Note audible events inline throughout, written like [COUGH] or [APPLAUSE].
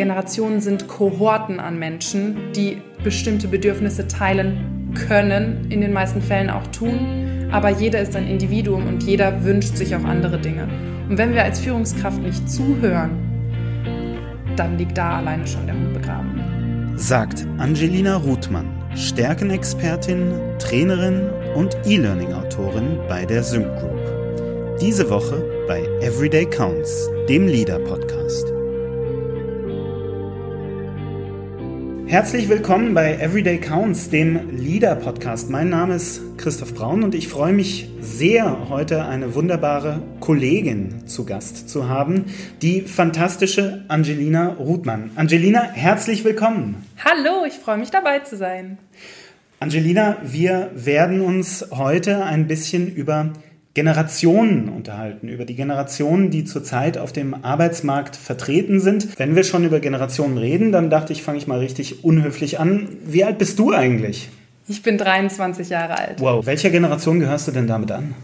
Generationen sind Kohorten an Menschen, die bestimmte Bedürfnisse teilen können, in den meisten Fällen auch tun. Aber jeder ist ein Individuum und jeder wünscht sich auch andere Dinge. Und wenn wir als Führungskraft nicht zuhören, dann liegt da alleine schon der Hund begraben. Sagt Angelina Ruthmann, Stärkenexpertin, Trainerin und E-Learning-Autorin bei der Sync Group. Diese Woche bei Everyday Counts, dem Leader-Podcast. Herzlich willkommen bei Everyday Counts, dem Leader-Podcast. Mein Name ist Christoph Braun und ich freue mich sehr, heute eine wunderbare Kollegin zu Gast zu haben, die fantastische Angelina Ruthmann. Angelina, herzlich willkommen. Hallo, ich freue mich dabei zu sein. Angelina, wir werden uns heute ein bisschen über Generationen unterhalten, über die Generationen, die zurzeit auf dem Arbeitsmarkt vertreten sind. Wenn wir schon über Generationen reden, dann dachte ich, fange ich mal richtig unhöflich an. Wie alt bist du eigentlich? Ich bin 23 Jahre alt. Wow, welcher Generation gehörst du denn damit an?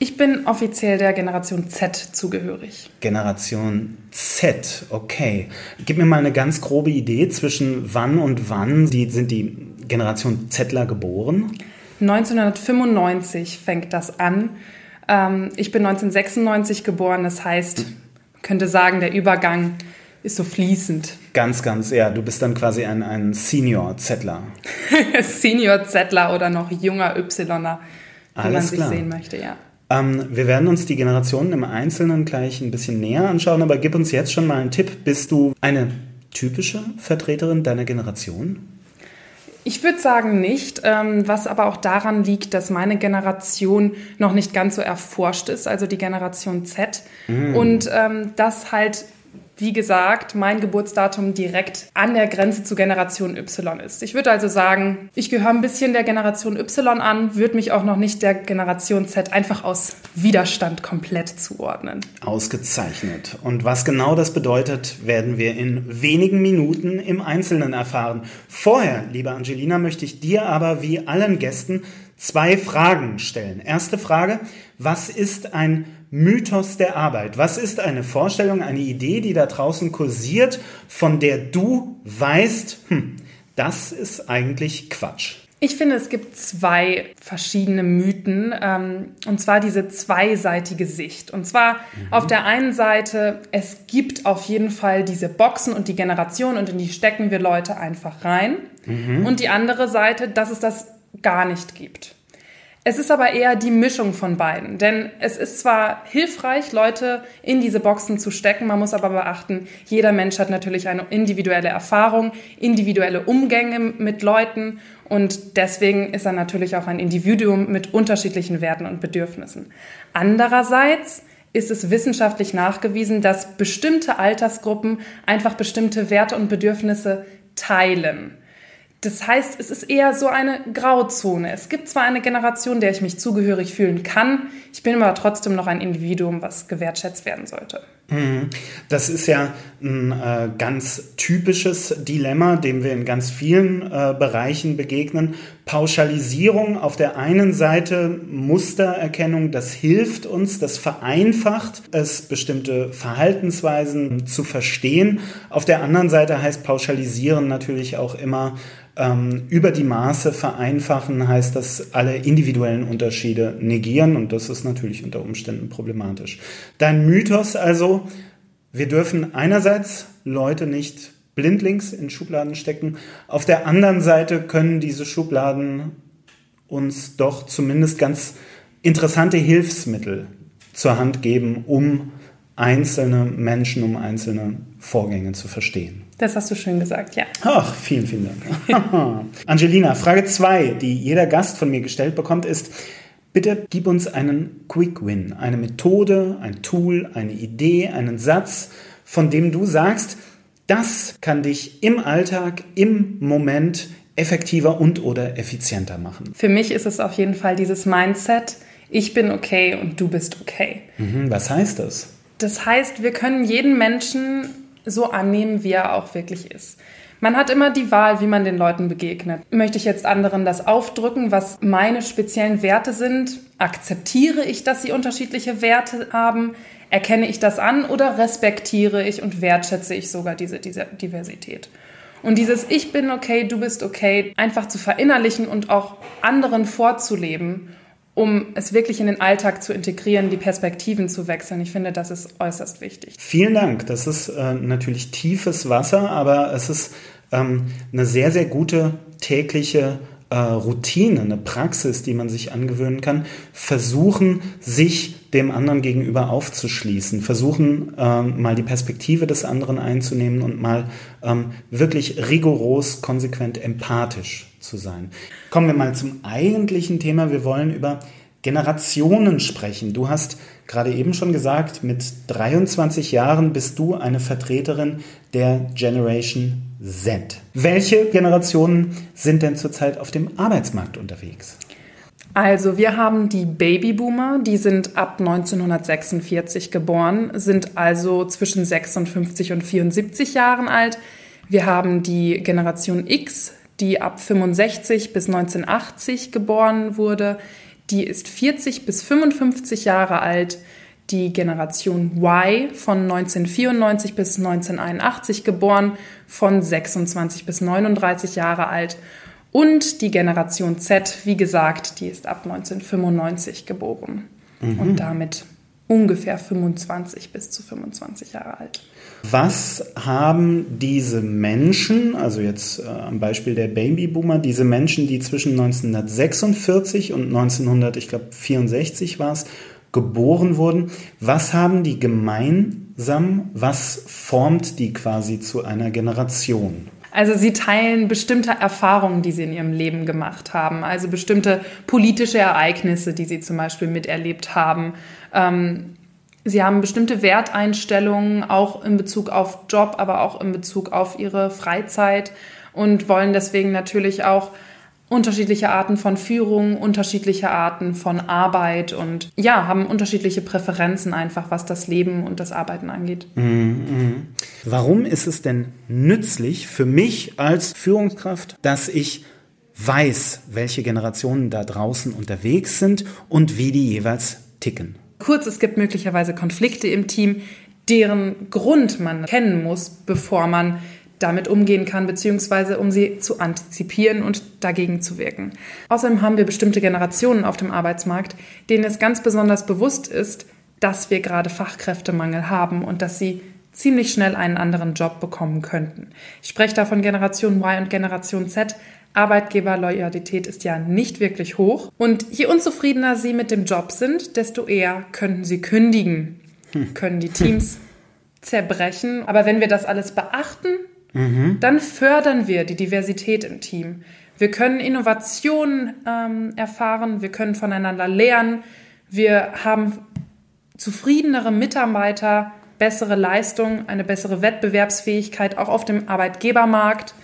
Ich bin offiziell der Generation Z zugehörig. Generation Z, okay. Gib mir mal eine ganz grobe Idee zwischen wann und wann die, sind die Generation Zler geboren? 1995 fängt das an. Ähm, ich bin 1996 geboren, das heißt, man könnte sagen, der Übergang ist so fließend. Ganz, ganz, ja. Du bist dann quasi ein, ein Senior-Zettler. [LAUGHS] Senior-Zettler oder noch junger Ypsiloner, wie Alles man sich klar. sehen möchte, ja. Ähm, wir werden uns die Generationen im Einzelnen gleich ein bisschen näher anschauen, aber gib uns jetzt schon mal einen Tipp. Bist du eine typische Vertreterin deiner Generation? Ich würde sagen nicht, ähm, was aber auch daran liegt, dass meine Generation noch nicht ganz so erforscht ist, also die Generation Z. Und ähm, das halt, wie gesagt, mein Geburtsdatum direkt an der Grenze zu Generation Y ist. Ich würde also sagen, ich gehöre ein bisschen der Generation Y an, würde mich auch noch nicht der Generation Z einfach aus Widerstand komplett zuordnen. Ausgezeichnet. Und was genau das bedeutet, werden wir in wenigen Minuten im Einzelnen erfahren. Vorher, liebe Angelina, möchte ich dir aber wie allen Gästen zwei Fragen stellen. Erste Frage, was ist ein Mythos der Arbeit? Was ist eine Vorstellung, eine Idee, die da draußen kursiert, von der du weißt, hm, das ist eigentlich Quatsch? Ich finde, es gibt zwei verschiedene Mythen, ähm, und zwar diese zweiseitige Sicht. Und zwar auf der einen Seite, es gibt auf jeden Fall diese Boxen und die Generation und in die stecken wir Leute einfach rein. Und die andere Seite, dass es das gar nicht gibt. Es ist aber eher die Mischung von beiden, denn es ist zwar hilfreich, Leute in diese Boxen zu stecken, man muss aber beachten, jeder Mensch hat natürlich eine individuelle Erfahrung, individuelle Umgänge mit Leuten und deswegen ist er natürlich auch ein Individuum mit unterschiedlichen Werten und Bedürfnissen. Andererseits ist es wissenschaftlich nachgewiesen, dass bestimmte Altersgruppen einfach bestimmte Werte und Bedürfnisse teilen. Das heißt, es ist eher so eine Grauzone. Es gibt zwar eine Generation, der ich mich zugehörig fühlen kann, ich bin aber trotzdem noch ein Individuum, was gewertschätzt werden sollte. Das ist ja ein äh, ganz typisches Dilemma, dem wir in ganz vielen äh, Bereichen begegnen. Pauschalisierung auf der einen Seite, Mustererkennung, das hilft uns, das vereinfacht es, bestimmte Verhaltensweisen zu verstehen. Auf der anderen Seite heißt Pauschalisieren natürlich auch immer ähm, über die Maße vereinfachen, heißt das alle individuellen Unterschiede negieren und das ist natürlich unter Umständen problematisch. Dein Mythos also, wir dürfen einerseits Leute nicht blindlings in Schubladen stecken, auf der anderen Seite können diese Schubladen uns doch zumindest ganz interessante Hilfsmittel zur Hand geben, um einzelne Menschen, um einzelne Vorgänge zu verstehen. Das hast du schön gesagt, ja. Ach, vielen, vielen Dank. [LAUGHS] Angelina, Frage 2, die jeder Gast von mir gestellt bekommt, ist, bitte gib uns einen Quick Win, eine Methode, ein Tool, eine Idee, einen Satz, von dem du sagst, das kann dich im Alltag, im Moment effektiver und oder effizienter machen. Für mich ist es auf jeden Fall dieses Mindset, ich bin okay und du bist okay. Mhm, was heißt das? Das heißt, wir können jeden Menschen so annehmen, wie er auch wirklich ist. Man hat immer die Wahl, wie man den Leuten begegnet. Möchte ich jetzt anderen das aufdrücken, was meine speziellen Werte sind? Akzeptiere ich, dass sie unterschiedliche Werte haben? Erkenne ich das an oder respektiere ich und wertschätze ich sogar diese, diese Diversität? Und dieses Ich bin okay, du bist okay, einfach zu verinnerlichen und auch anderen vorzuleben um es wirklich in den Alltag zu integrieren, die Perspektiven zu wechseln. Ich finde, das ist äußerst wichtig. Vielen Dank. Das ist äh, natürlich tiefes Wasser, aber es ist ähm, eine sehr, sehr gute tägliche äh, Routine, eine Praxis, die man sich angewöhnen kann. Versuchen, sich dem anderen gegenüber aufzuschließen, versuchen ähm, mal die Perspektive des anderen einzunehmen und mal ähm, wirklich rigoros, konsequent empathisch zu sein. Kommen wir mal zum eigentlichen Thema. Wir wollen über Generationen sprechen. Du hast gerade eben schon gesagt, mit 23 Jahren bist du eine Vertreterin der Generation Z. Welche Generationen sind denn zurzeit auf dem Arbeitsmarkt unterwegs? Also wir haben die Babyboomer, die sind ab 1946 geboren, sind also zwischen 56 und 74 Jahren alt. Wir haben die Generation X, die ab 65 bis 1980 geboren wurde. Die ist 40 bis 55 Jahre alt. Die Generation Y von 1994 bis 1981 geboren, von 26 bis 39 Jahre alt. Und die Generation Z, wie gesagt, die ist ab 1995 geboren mhm. und damit ungefähr 25 bis zu 25 Jahre alt. Was haben diese Menschen, also jetzt äh, am Beispiel der Babyboomer, diese Menschen, die zwischen 1946 und 1964 war es, geboren wurden, was haben die gemeinsam? Was formt die quasi zu einer Generation? Also sie teilen bestimmte Erfahrungen, die sie in ihrem Leben gemacht haben, also bestimmte politische Ereignisse, die sie zum Beispiel miterlebt haben. Ähm, sie haben bestimmte Werteinstellungen, auch in Bezug auf Job, aber auch in Bezug auf ihre Freizeit und wollen deswegen natürlich auch unterschiedliche Arten von Führung, unterschiedliche Arten von Arbeit und ja, haben unterschiedliche Präferenzen einfach, was das Leben und das Arbeiten angeht. Mhm. Warum ist es denn nützlich für mich als Führungskraft, dass ich weiß, welche Generationen da draußen unterwegs sind und wie die jeweils ticken? Kurz, es gibt möglicherweise Konflikte im Team, deren Grund man kennen muss, bevor man damit umgehen kann, beziehungsweise um sie zu antizipieren und dagegen zu wirken. Außerdem haben wir bestimmte Generationen auf dem Arbeitsmarkt, denen es ganz besonders bewusst ist, dass wir gerade Fachkräftemangel haben und dass sie ziemlich schnell einen anderen Job bekommen könnten. Ich spreche da von Generation Y und Generation Z. Arbeitgeberloyalität ist ja nicht wirklich hoch. Und je unzufriedener sie mit dem Job sind, desto eher könnten sie kündigen, hm. können die Teams zerbrechen. Aber wenn wir das alles beachten, Mhm. Dann fördern wir die Diversität im Team. Wir können Innovationen ähm, erfahren, wir können voneinander lernen, wir haben zufriedenere Mitarbeiter, bessere Leistung, eine bessere Wettbewerbsfähigkeit auch auf dem Arbeitgebermarkt.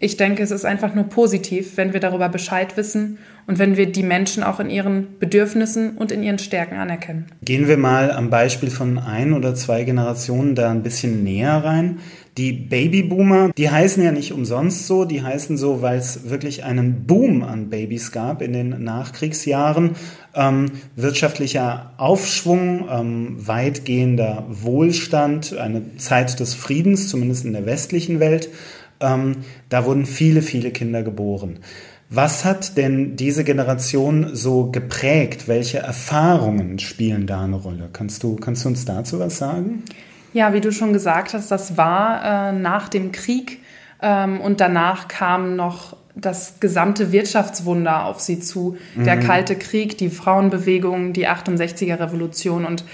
Ich denke, es ist einfach nur positiv, wenn wir darüber Bescheid wissen und wenn wir die Menschen auch in ihren Bedürfnissen und in ihren Stärken anerkennen. Gehen wir mal am Beispiel von ein oder zwei Generationen da ein bisschen näher rein. Die Babyboomer, die heißen ja nicht umsonst so, die heißen so, weil es wirklich einen Boom an Babys gab in den Nachkriegsjahren. Ähm, wirtschaftlicher Aufschwung, ähm, weitgehender Wohlstand, eine Zeit des Friedens, zumindest in der westlichen Welt. Ähm, da wurden viele, viele Kinder geboren. Was hat denn diese Generation so geprägt? Welche Erfahrungen spielen da eine Rolle? Kannst du, kannst du uns dazu was sagen? Ja, wie du schon gesagt hast, das war äh, nach dem Krieg ähm, und danach kam noch das gesamte Wirtschaftswunder auf sie zu. Mhm. Der Kalte Krieg, die Frauenbewegung, die 68er Revolution und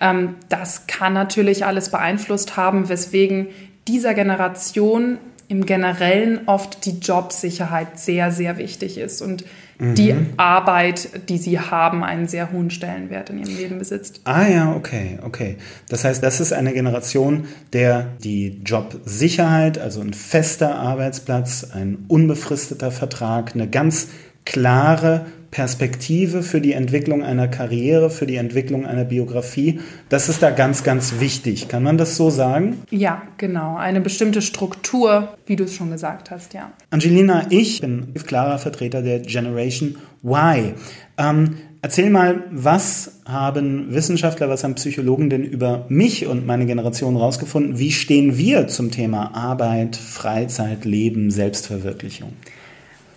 ähm, das kann natürlich alles beeinflusst haben, weswegen dieser Generation im Generellen oft die Jobsicherheit sehr, sehr wichtig ist und mhm. die Arbeit, die sie haben, einen sehr hohen Stellenwert in ihrem Leben besitzt. Ah ja, okay, okay. Das heißt, das ist eine Generation, der die Jobsicherheit, also ein fester Arbeitsplatz, ein unbefristeter Vertrag, eine ganz klare Perspektive für die Entwicklung einer Karriere, für die Entwicklung einer Biografie. Das ist da ganz, ganz wichtig. Kann man das so sagen? Ja, genau. Eine bestimmte Struktur, wie du es schon gesagt hast, ja. Angelina, ich bin klarer Vertreter der Generation Y. Ähm, erzähl mal, was haben Wissenschaftler, was haben Psychologen denn über mich und meine Generation rausgefunden? Wie stehen wir zum Thema Arbeit, Freizeit, Leben, Selbstverwirklichung?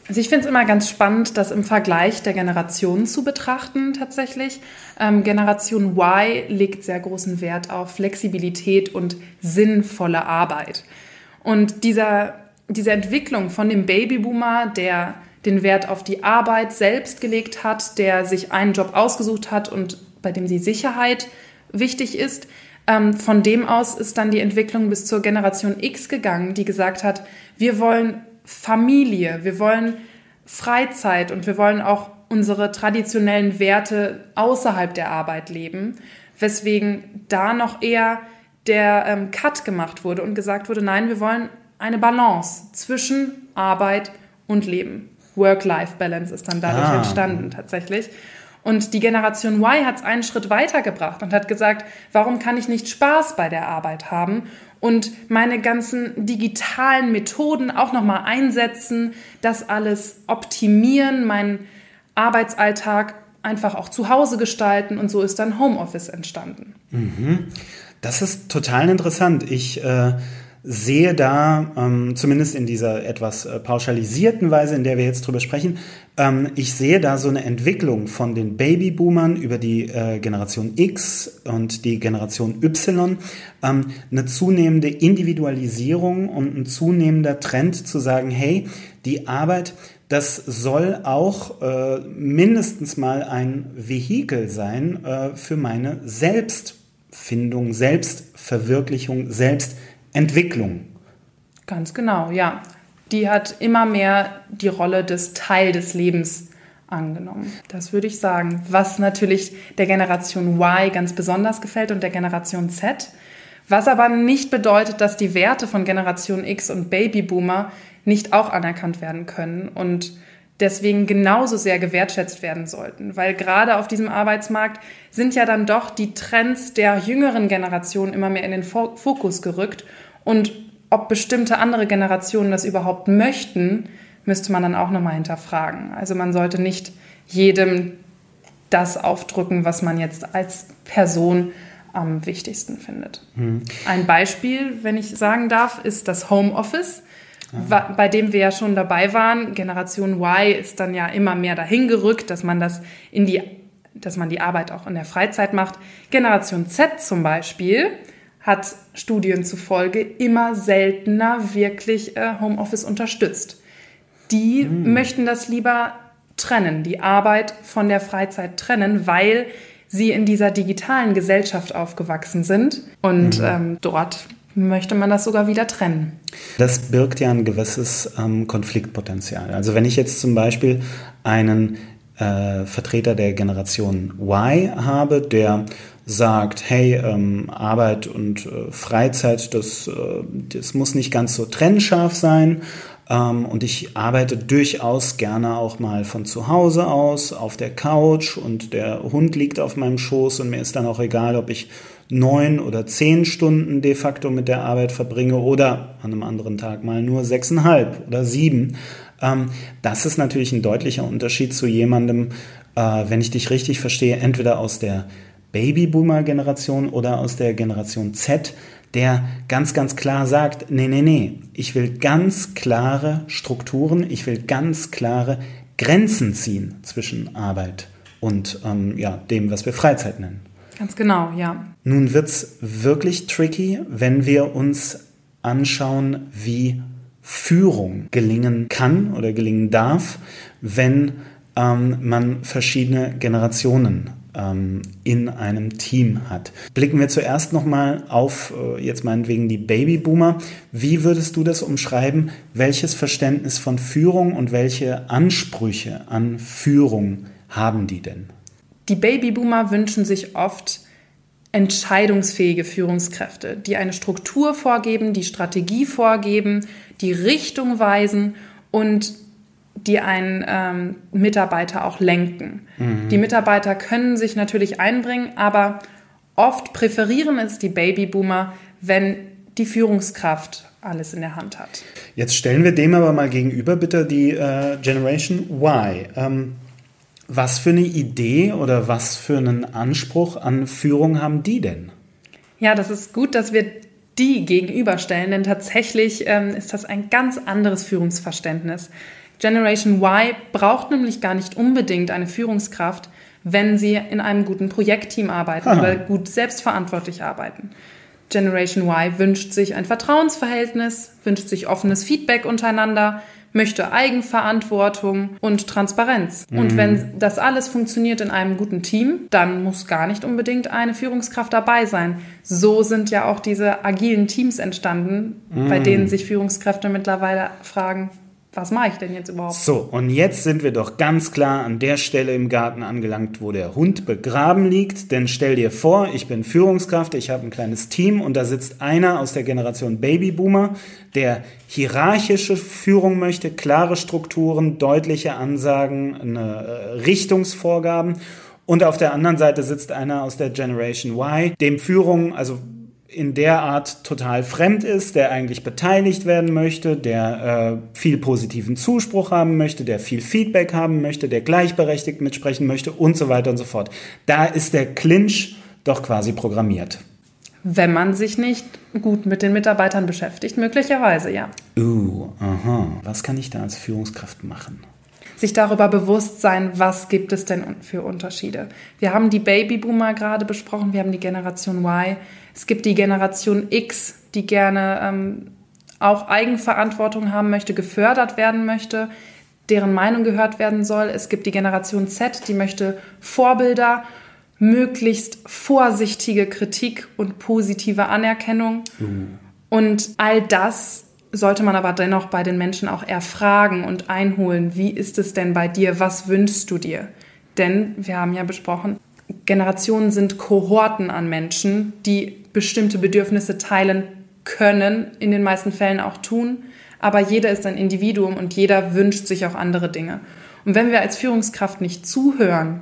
Also ich finde es immer ganz spannend, das im Vergleich der Generationen zu betrachten tatsächlich. Ähm, Generation Y legt sehr großen Wert auf Flexibilität und sinnvolle Arbeit. Und dieser, diese Entwicklung von dem Babyboomer, der den Wert auf die Arbeit selbst gelegt hat, der sich einen Job ausgesucht hat und bei dem die Sicherheit wichtig ist, ähm, von dem aus ist dann die Entwicklung bis zur Generation X gegangen, die gesagt hat, wir wollen Familie, wir wollen Freizeit und wir wollen auch unsere traditionellen Werte außerhalb der Arbeit leben, weswegen da noch eher der ähm, Cut gemacht wurde und gesagt wurde, nein, wir wollen eine Balance zwischen Arbeit und Leben. Work-Life-Balance ist dann dadurch ah. entstanden tatsächlich. Und die Generation Y hat es einen Schritt weitergebracht und hat gesagt, warum kann ich nicht Spaß bei der Arbeit haben und meine ganzen digitalen Methoden auch nochmal einsetzen, das alles optimieren, meinen Arbeitsalltag einfach auch zu Hause gestalten und so ist dann Homeoffice entstanden. Mhm. Das ist total interessant. Ich äh, sehe da, ähm, zumindest in dieser etwas äh, pauschalisierten Weise, in der wir jetzt drüber sprechen, ähm, ich sehe da so eine Entwicklung von den Babyboomern über die äh, Generation X und die Generation Y, ähm, eine zunehmende Individualisierung und ein zunehmender Trend zu sagen, hey, die Arbeit, das soll auch äh, mindestens mal ein Vehikel sein äh, für meine Selbstfindung, Selbstverwirklichung, Selbstverwirklichung. Entwicklung. Ganz genau, ja. Die hat immer mehr die Rolle des Teil des Lebens angenommen. Das würde ich sagen. Was natürlich der Generation Y ganz besonders gefällt und der Generation Z. Was aber nicht bedeutet, dass die Werte von Generation X und Babyboomer nicht auch anerkannt werden können und deswegen genauso sehr gewertschätzt werden sollten. Weil gerade auf diesem Arbeitsmarkt sind ja dann doch die Trends der jüngeren Generation immer mehr in den Fokus gerückt und ob bestimmte andere Generationen das überhaupt möchten, müsste man dann auch nochmal hinterfragen. Also man sollte nicht jedem das aufdrücken, was man jetzt als Person am wichtigsten findet. Mhm. Ein Beispiel, wenn ich sagen darf, ist das Homeoffice, ja. bei dem wir ja schon dabei waren. Generation Y ist dann ja immer mehr dahin gerückt, dass man das in die, dass man die Arbeit auch in der Freizeit macht. Generation Z zum Beispiel hat Studien zufolge immer seltener wirklich äh, Homeoffice unterstützt. Die mhm. möchten das lieber trennen, die Arbeit von der Freizeit trennen, weil sie in dieser digitalen Gesellschaft aufgewachsen sind und mhm. ähm, dort möchte man das sogar wieder trennen. Das birgt ja ein gewisses ähm, Konfliktpotenzial. Also wenn ich jetzt zum Beispiel einen äh, Vertreter der Generation Y habe, der sagt, hey, ähm, Arbeit und äh, Freizeit, das, äh, das muss nicht ganz so trennscharf sein. Ähm, und ich arbeite durchaus gerne auch mal von zu Hause aus, auf der Couch und der Hund liegt auf meinem Schoß und mir ist dann auch egal, ob ich neun oder zehn Stunden de facto mit der Arbeit verbringe oder an einem anderen Tag mal nur sechseinhalb oder sieben. Ähm, das ist natürlich ein deutlicher Unterschied zu jemandem, äh, wenn ich dich richtig verstehe, entweder aus der Babyboomer-Generation oder aus der Generation Z, der ganz, ganz klar sagt, nee, nee, nee, ich will ganz klare Strukturen, ich will ganz klare Grenzen ziehen zwischen Arbeit und ähm, ja, dem, was wir Freizeit nennen. Ganz genau, ja. Nun wird es wirklich tricky, wenn wir uns anschauen, wie Führung gelingen kann oder gelingen darf, wenn ähm, man verschiedene Generationen ähm, in einem Team hat. Blicken wir zuerst nochmal auf äh, jetzt meinetwegen die Babyboomer. Wie würdest du das umschreiben? Welches Verständnis von Führung und welche Ansprüche an Führung haben die denn? Die Babyboomer wünschen sich oft entscheidungsfähige Führungskräfte, die eine Struktur vorgeben, die Strategie vorgeben, die Richtung weisen und die einen ähm, Mitarbeiter auch lenken. Mhm. Die Mitarbeiter können sich natürlich einbringen, aber oft präferieren es die Babyboomer, wenn die Führungskraft alles in der Hand hat. Jetzt stellen wir dem aber mal gegenüber bitte die äh, Generation Y. Ähm, was für eine Idee oder was für einen Anspruch an Führung haben die denn? Ja, das ist gut, dass wir die gegenüberstellen, denn tatsächlich ähm, ist das ein ganz anderes Führungsverständnis. Generation Y braucht nämlich gar nicht unbedingt eine Führungskraft, wenn sie in einem guten Projektteam arbeiten Aha. oder gut selbstverantwortlich arbeiten. Generation Y wünscht sich ein Vertrauensverhältnis, wünscht sich offenes Feedback untereinander, möchte Eigenverantwortung und Transparenz. Mhm. Und wenn das alles funktioniert in einem guten Team, dann muss gar nicht unbedingt eine Führungskraft dabei sein. So sind ja auch diese agilen Teams entstanden, mhm. bei denen sich Führungskräfte mittlerweile fragen, was mache ich denn jetzt überhaupt? So, und jetzt sind wir doch ganz klar an der Stelle im Garten angelangt, wo der Hund begraben liegt. Denn stell dir vor, ich bin Führungskraft, ich habe ein kleines Team und da sitzt einer aus der Generation Babyboomer, der hierarchische Führung möchte, klare Strukturen, deutliche Ansagen, äh, Richtungsvorgaben. Und auf der anderen Seite sitzt einer aus der Generation Y, dem Führung, also in der Art total fremd ist, der eigentlich beteiligt werden möchte, der äh, viel positiven Zuspruch haben möchte, der viel Feedback haben möchte, der gleichberechtigt mitsprechen möchte und so weiter und so fort. Da ist der Clinch doch quasi programmiert. Wenn man sich nicht gut mit den Mitarbeitern beschäftigt, möglicherweise, ja. Uh, aha. Was kann ich da als Führungskraft machen? Sich darüber bewusst sein, was gibt es denn für Unterschiede. Wir haben die Babyboomer gerade besprochen, wir haben die Generation Y, es gibt die Generation X, die gerne ähm, auch Eigenverantwortung haben möchte, gefördert werden möchte, deren Meinung gehört werden soll. Es gibt die Generation Z, die möchte Vorbilder, möglichst vorsichtige Kritik und positive Anerkennung. Mhm. Und all das sollte man aber dennoch bei den Menschen auch erfragen und einholen. Wie ist es denn bei dir? Was wünschst du dir? Denn wir haben ja besprochen, Generationen sind Kohorten an Menschen, die bestimmte Bedürfnisse teilen können, in den meisten Fällen auch tun. Aber jeder ist ein Individuum und jeder wünscht sich auch andere Dinge. Und wenn wir als Führungskraft nicht zuhören,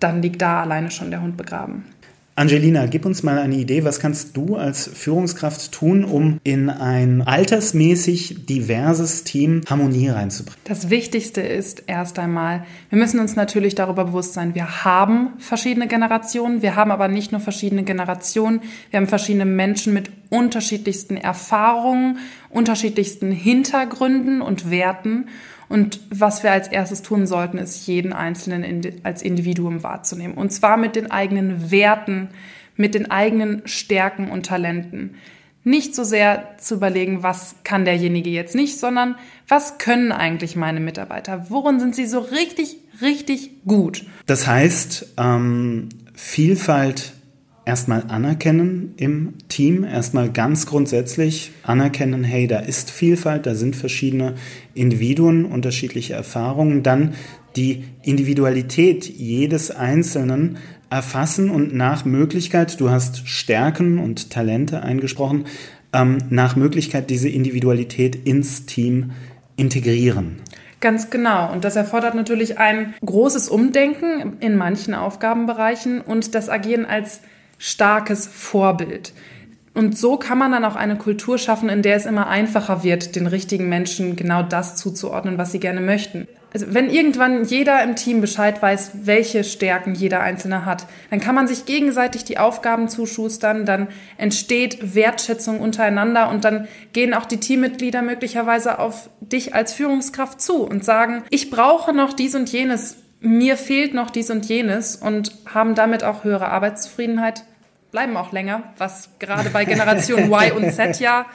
dann liegt da alleine schon der Hund begraben. Angelina, gib uns mal eine Idee, was kannst du als Führungskraft tun, um in ein altersmäßig diverses Team Harmonie reinzubringen? Das Wichtigste ist erst einmal, wir müssen uns natürlich darüber bewusst sein, wir haben verschiedene Generationen, wir haben aber nicht nur verschiedene Generationen, wir haben verschiedene Menschen mit unterschiedlichsten Erfahrungen, unterschiedlichsten Hintergründen und Werten. Und was wir als erstes tun sollten, ist, jeden Einzelnen als Individuum wahrzunehmen. Und zwar mit den eigenen Werten, mit den eigenen Stärken und Talenten. Nicht so sehr zu überlegen, was kann derjenige jetzt nicht, sondern was können eigentlich meine Mitarbeiter? Worin sind sie so richtig, richtig gut? Das heißt, ähm, Vielfalt erstmal anerkennen im Team, erstmal ganz grundsätzlich anerkennen, hey, da ist Vielfalt, da sind verschiedene Individuen, unterschiedliche Erfahrungen, dann die Individualität jedes Einzelnen erfassen und nach Möglichkeit, du hast Stärken und Talente eingesprochen, ähm, nach Möglichkeit diese Individualität ins Team integrieren. Ganz genau. Und das erfordert natürlich ein großes Umdenken in manchen Aufgabenbereichen und das Agieren als starkes Vorbild. Und so kann man dann auch eine Kultur schaffen, in der es immer einfacher wird, den richtigen Menschen genau das zuzuordnen, was sie gerne möchten. Also wenn irgendwann jeder im Team Bescheid weiß, welche Stärken jeder Einzelne hat, dann kann man sich gegenseitig die Aufgaben zuschustern, dann entsteht Wertschätzung untereinander und dann gehen auch die Teammitglieder möglicherweise auf dich als Führungskraft zu und sagen, ich brauche noch dies und jenes, mir fehlt noch dies und jenes und haben damit auch höhere Arbeitszufriedenheit, bleiben auch länger, was gerade bei Generation [LAUGHS] Y und Z ja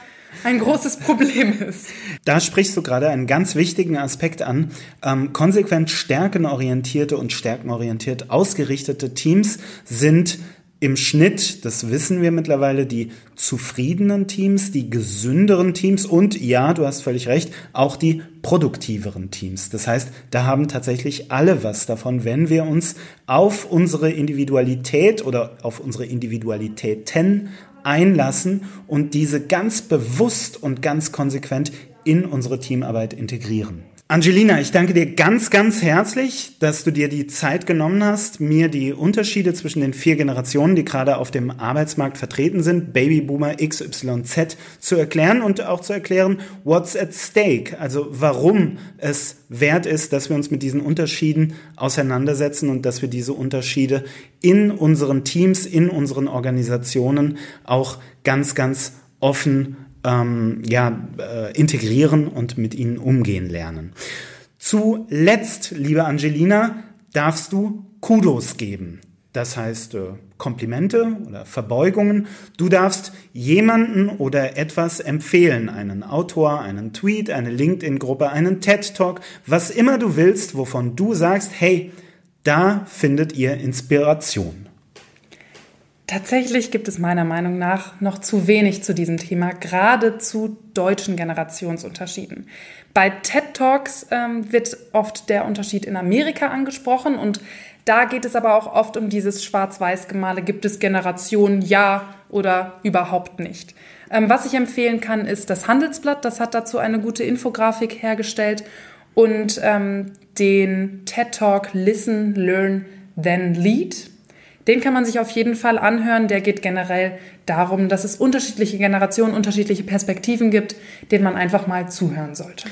ein großes Problem ist. Da sprichst du gerade einen ganz wichtigen Aspekt an. Ähm, konsequent stärkenorientierte und stärkenorientiert ausgerichtete Teams sind im Schnitt, das wissen wir mittlerweile, die zufriedenen Teams, die gesünderen Teams und ja, du hast völlig recht, auch die produktiveren Teams. Das heißt, da haben tatsächlich alle was davon, wenn wir uns auf unsere Individualität oder auf unsere Individualitäten einlassen und diese ganz bewusst und ganz konsequent in unsere Teamarbeit integrieren. Angelina, ich danke dir ganz, ganz herzlich, dass du dir die Zeit genommen hast, mir die Unterschiede zwischen den vier Generationen, die gerade auf dem Arbeitsmarkt vertreten sind, Babyboomer XYZ, zu erklären und auch zu erklären, what's at stake, also warum es wert ist, dass wir uns mit diesen Unterschieden auseinandersetzen und dass wir diese Unterschiede in unseren Teams, in unseren Organisationen auch ganz, ganz offen ähm, ja, äh, integrieren und mit ihnen umgehen lernen. Zuletzt, liebe Angelina, darfst du Kudos geben. Das heißt äh, Komplimente oder Verbeugungen. Du darfst jemanden oder etwas empfehlen. Einen Autor, einen Tweet, eine LinkedIn-Gruppe, einen TED-Talk, was immer du willst, wovon du sagst, hey, da findet ihr Inspiration. Tatsächlich gibt es meiner Meinung nach noch zu wenig zu diesem Thema, gerade zu deutschen Generationsunterschieden. Bei TED Talks ähm, wird oft der Unterschied in Amerika angesprochen und da geht es aber auch oft um dieses Schwarz-Weiß-Gemale. Gibt es Generationen ja oder überhaupt nicht? Ähm, was ich empfehlen kann, ist das Handelsblatt. Das hat dazu eine gute Infografik hergestellt und ähm, den TED Talk Listen, Learn, Then Lead den kann man sich auf jeden Fall anhören. Der geht generell darum, dass es unterschiedliche Generationen, unterschiedliche Perspektiven gibt, denen man einfach mal zuhören sollte.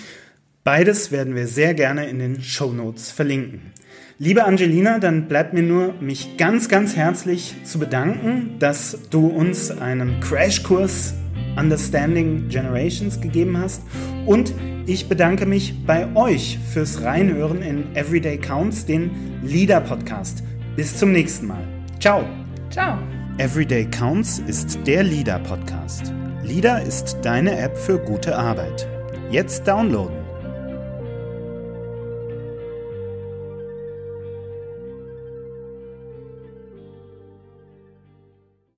Beides werden wir sehr gerne in den Show Notes verlinken. Liebe Angelina, dann bleibt mir nur, mich ganz, ganz herzlich zu bedanken, dass du uns einen Crashkurs Understanding Generations gegeben hast. Und ich bedanke mich bei euch fürs Reinhören in Everyday Counts, den Leader Podcast. Bis zum nächsten Mal. Ciao. Ciao. Everyday Counts ist der Leader Podcast. Leader ist deine App für gute Arbeit. Jetzt downloaden.